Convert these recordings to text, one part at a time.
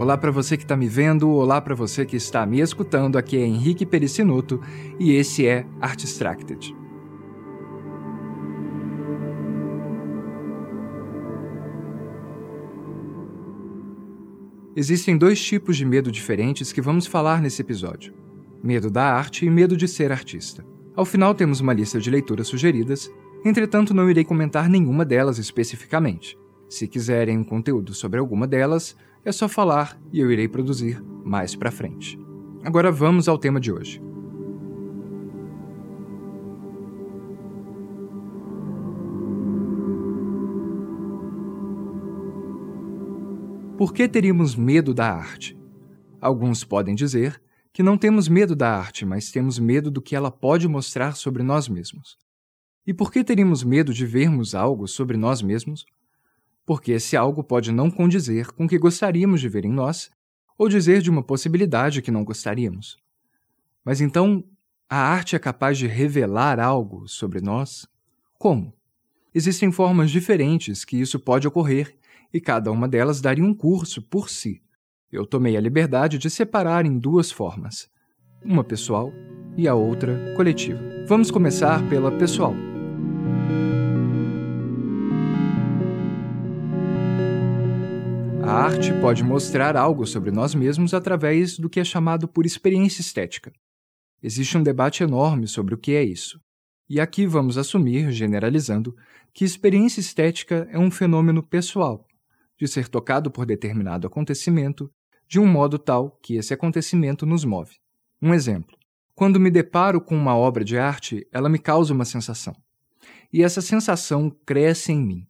Olá para você que está me vendo, olá para você que está me escutando. Aqui é Henrique Pericinuto e esse é Art Extracted. Existem dois tipos de medo diferentes que vamos falar nesse episódio: medo da arte e medo de ser artista. Ao final, temos uma lista de leituras sugeridas, entretanto, não irei comentar nenhuma delas especificamente. Se quiserem um conteúdo sobre alguma delas, é só falar e eu irei produzir mais para frente. Agora vamos ao tema de hoje. Por que teríamos medo da arte? Alguns podem dizer que não temos medo da arte, mas temos medo do que ela pode mostrar sobre nós mesmos. E por que teríamos medo de vermos algo sobre nós mesmos? Porque esse algo pode não condizer com o que gostaríamos de ver em nós, ou dizer de uma possibilidade que não gostaríamos. Mas então, a arte é capaz de revelar algo sobre nós? Como? Existem formas diferentes que isso pode ocorrer e cada uma delas daria um curso por si. Eu tomei a liberdade de separar em duas formas, uma pessoal e a outra coletiva. Vamos começar pela pessoal. A arte pode mostrar algo sobre nós mesmos através do que é chamado por experiência estética. Existe um debate enorme sobre o que é isso. E aqui vamos assumir, generalizando, que experiência estética é um fenômeno pessoal, de ser tocado por determinado acontecimento de um modo tal que esse acontecimento nos move. Um exemplo: quando me deparo com uma obra de arte, ela me causa uma sensação. E essa sensação cresce em mim.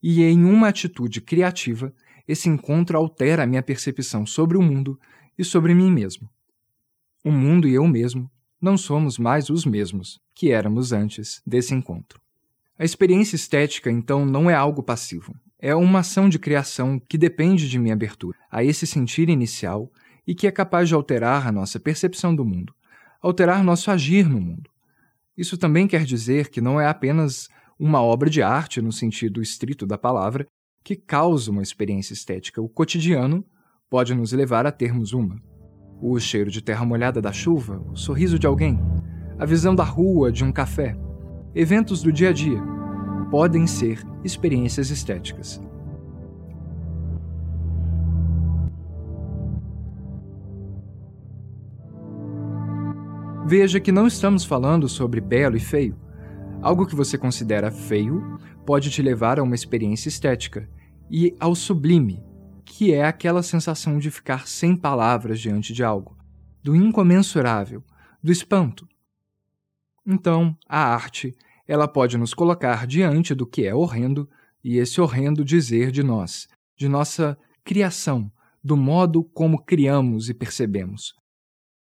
E em uma atitude criativa, esse encontro altera a minha percepção sobre o mundo e sobre mim mesmo. O mundo e eu mesmo não somos mais os mesmos que éramos antes desse encontro. A experiência estética, então, não é algo passivo, é uma ação de criação que depende de minha abertura a esse sentir inicial e que é capaz de alterar a nossa percepção do mundo, alterar nosso agir no mundo. Isso também quer dizer que não é apenas uma obra de arte no sentido estrito da palavra que causa uma experiência estética. O cotidiano pode nos levar a termos uma. O cheiro de terra molhada da chuva, o sorriso de alguém, a visão da rua, de um café, eventos do dia a dia podem ser experiências estéticas. Veja que não estamos falando sobre belo e feio. Algo que você considera feio pode te levar a uma experiência estética e ao sublime, que é aquela sensação de ficar sem palavras diante de algo, do incomensurável, do espanto. Então, a arte ela pode nos colocar diante do que é horrendo e esse horrendo dizer de nós, de nossa criação, do modo como criamos e percebemos.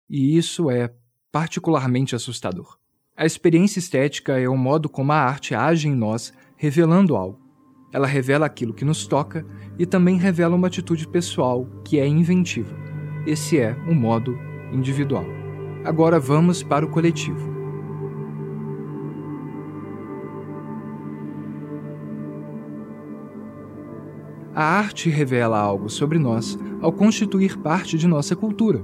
E isso é particularmente assustador. A experiência estética é o modo como a arte age em nós, revelando algo. Ela revela aquilo que nos toca e também revela uma atitude pessoal que é inventiva. Esse é o modo individual. Agora vamos para o coletivo. A arte revela algo sobre nós ao constituir parte de nossa cultura.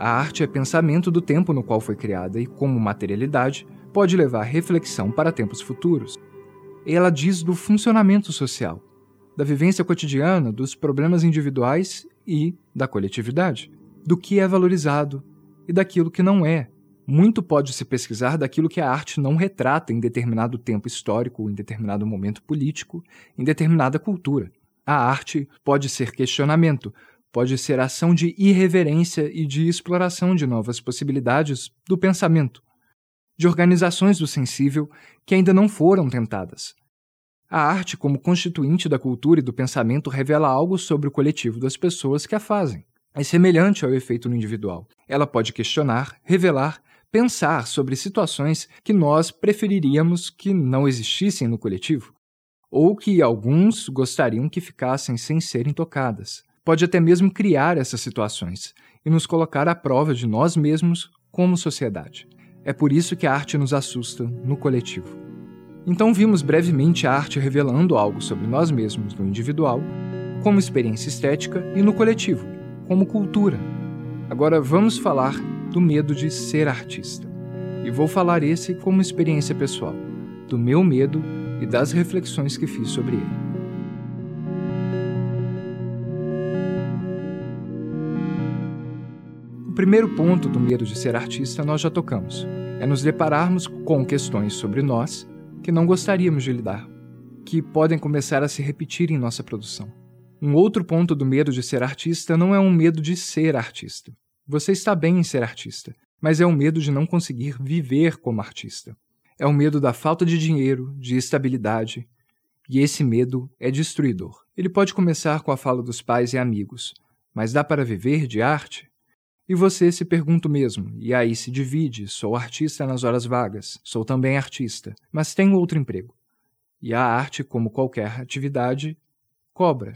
A arte é pensamento do tempo no qual foi criada e, como materialidade, pode levar reflexão para tempos futuros. Ela diz do funcionamento social, da vivência cotidiana, dos problemas individuais e da coletividade, do que é valorizado e daquilo que não é. Muito pode se pesquisar daquilo que a arte não retrata em determinado tempo histórico, em determinado momento político, em determinada cultura. A arte pode ser questionamento, pode ser ação de irreverência e de exploração de novas possibilidades do pensamento, de organizações do sensível que ainda não foram tentadas. A arte, como constituinte da cultura e do pensamento, revela algo sobre o coletivo das pessoas que a fazem. É semelhante ao efeito no individual. Ela pode questionar, revelar, pensar sobre situações que nós preferiríamos que não existissem no coletivo ou que alguns gostariam que ficassem sem serem tocadas. Pode até mesmo criar essas situações e nos colocar à prova de nós mesmos como sociedade. É por isso que a arte nos assusta no coletivo. Então vimos brevemente a arte revelando algo sobre nós mesmos no individual, como experiência estética, e no coletivo, como cultura. Agora vamos falar do medo de ser artista. E vou falar esse como experiência pessoal, do meu medo e das reflexões que fiz sobre ele. Primeiro ponto do medo de ser artista nós já tocamos. É nos depararmos com questões sobre nós que não gostaríamos de lidar, que podem começar a se repetir em nossa produção. Um outro ponto do medo de ser artista não é um medo de ser artista. Você está bem em ser artista, mas é o medo de não conseguir viver como artista. É o medo da falta de dinheiro, de estabilidade, e esse medo é destruidor. Ele pode começar com a fala dos pais e amigos, mas dá para viver de arte? E você se pergunta mesmo, e aí se divide: sou artista nas horas vagas, sou também artista, mas tenho outro emprego. E a arte, como qualquer atividade, cobra.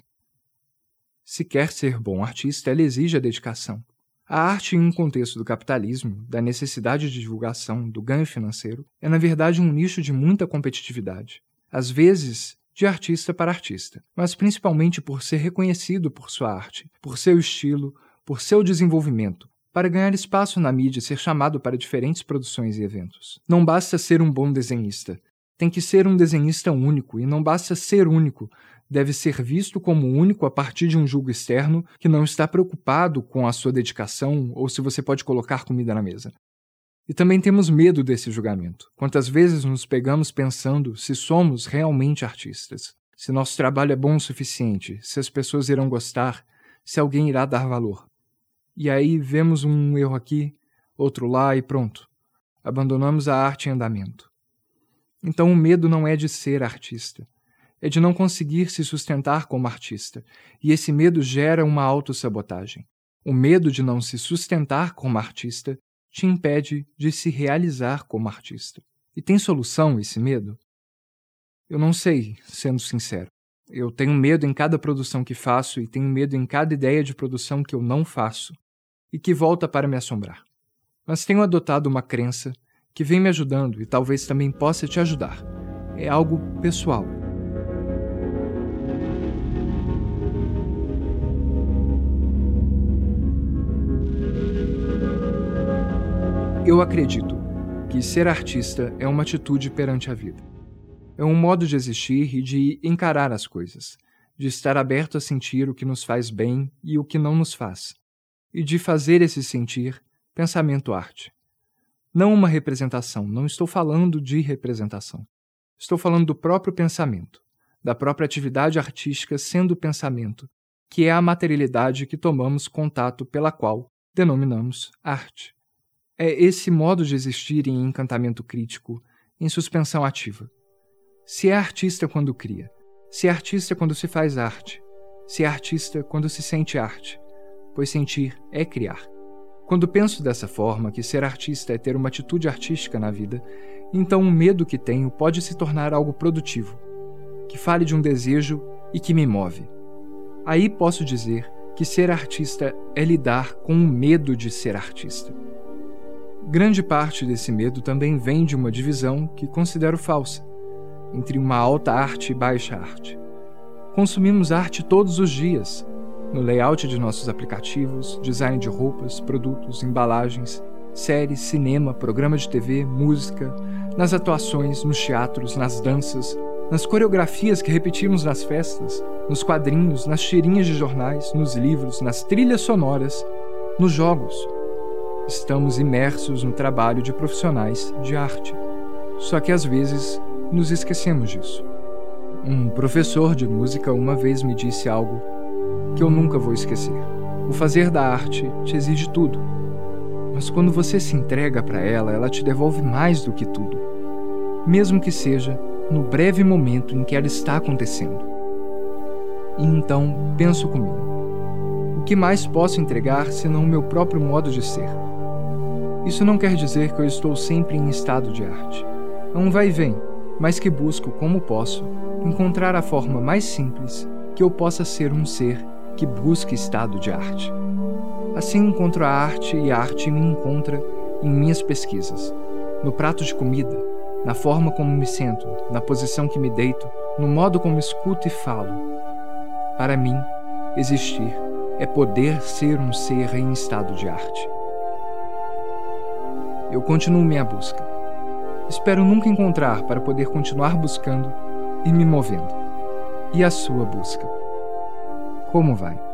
Se quer ser bom artista, ela exige a dedicação. A arte, em um contexto do capitalismo, da necessidade de divulgação, do ganho financeiro, é na verdade um nicho de muita competitividade. Às vezes, de artista para artista, mas principalmente por ser reconhecido por sua arte, por seu estilo, por seu desenvolvimento, para ganhar espaço na mídia e ser chamado para diferentes produções e eventos. Não basta ser um bom desenhista, tem que ser um desenhista único, e não basta ser único, deve ser visto como único a partir de um julgo externo que não está preocupado com a sua dedicação ou se você pode colocar comida na mesa. E também temos medo desse julgamento. Quantas vezes nos pegamos pensando se somos realmente artistas, se nosso trabalho é bom o suficiente, se as pessoas irão gostar, se alguém irá dar valor. E aí vemos um erro aqui, outro lá e pronto. Abandonamos a arte em andamento. Então o medo não é de ser artista, é de não conseguir se sustentar como artista, e esse medo gera uma autossabotagem. O medo de não se sustentar como artista te impede de se realizar como artista. E tem solução esse medo? Eu não sei, sendo sincero. Eu tenho medo em cada produção que faço e tenho medo em cada ideia de produção que eu não faço e que volta para me assombrar. Mas tenho adotado uma crença que vem me ajudando e talvez também possa te ajudar. É algo pessoal Eu acredito que ser artista é uma atitude perante a vida. É um modo de existir e de encarar as coisas, de estar aberto a sentir o que nos faz bem e o que não nos faz, e de fazer esse sentir pensamento arte. Não uma representação, não estou falando de representação. Estou falando do próprio pensamento, da própria atividade artística sendo pensamento, que é a materialidade que tomamos contato pela qual denominamos arte é esse modo de existir em encantamento crítico, em suspensão ativa. Se é artista quando cria, se é artista quando se faz arte, se é artista quando se sente arte, pois sentir é criar. Quando penso dessa forma, que ser artista é ter uma atitude artística na vida, então o medo que tenho pode se tornar algo produtivo, que fale de um desejo e que me move. Aí posso dizer que ser artista é lidar com o medo de ser artista. Grande parte desse medo também vem de uma divisão que considero falsa entre uma alta arte e baixa arte. Consumimos arte todos os dias, no layout de nossos aplicativos, design de roupas, produtos, embalagens, séries, cinema, programa de TV, música, nas atuações, nos teatros, nas danças, nas coreografias que repetimos nas festas, nos quadrinhos, nas tirinhas de jornais, nos livros, nas trilhas sonoras, nos jogos, estamos imersos no trabalho de profissionais de arte. Só que às vezes nos esquecemos disso. Um professor de música uma vez me disse algo que eu nunca vou esquecer. O fazer da arte te exige tudo, mas quando você se entrega para ela, ela te devolve mais do que tudo, mesmo que seja no breve momento em que ela está acontecendo. E então penso comigo: o que mais posso entregar senão o meu próprio modo de ser? Isso não quer dizer que eu estou sempre em estado de arte. É um vai e vem, mas que busco, como posso, encontrar a forma mais simples que eu possa ser um ser que busque estado de arte. Assim encontro a arte e a arte me encontra em minhas pesquisas, no prato de comida, na forma como me sento, na posição que me deito, no modo como escuto e falo. Para mim, existir é poder ser um ser em estado de arte. Eu continuo minha busca. Espero nunca encontrar para poder continuar buscando e me movendo. E a sua busca? Como vai?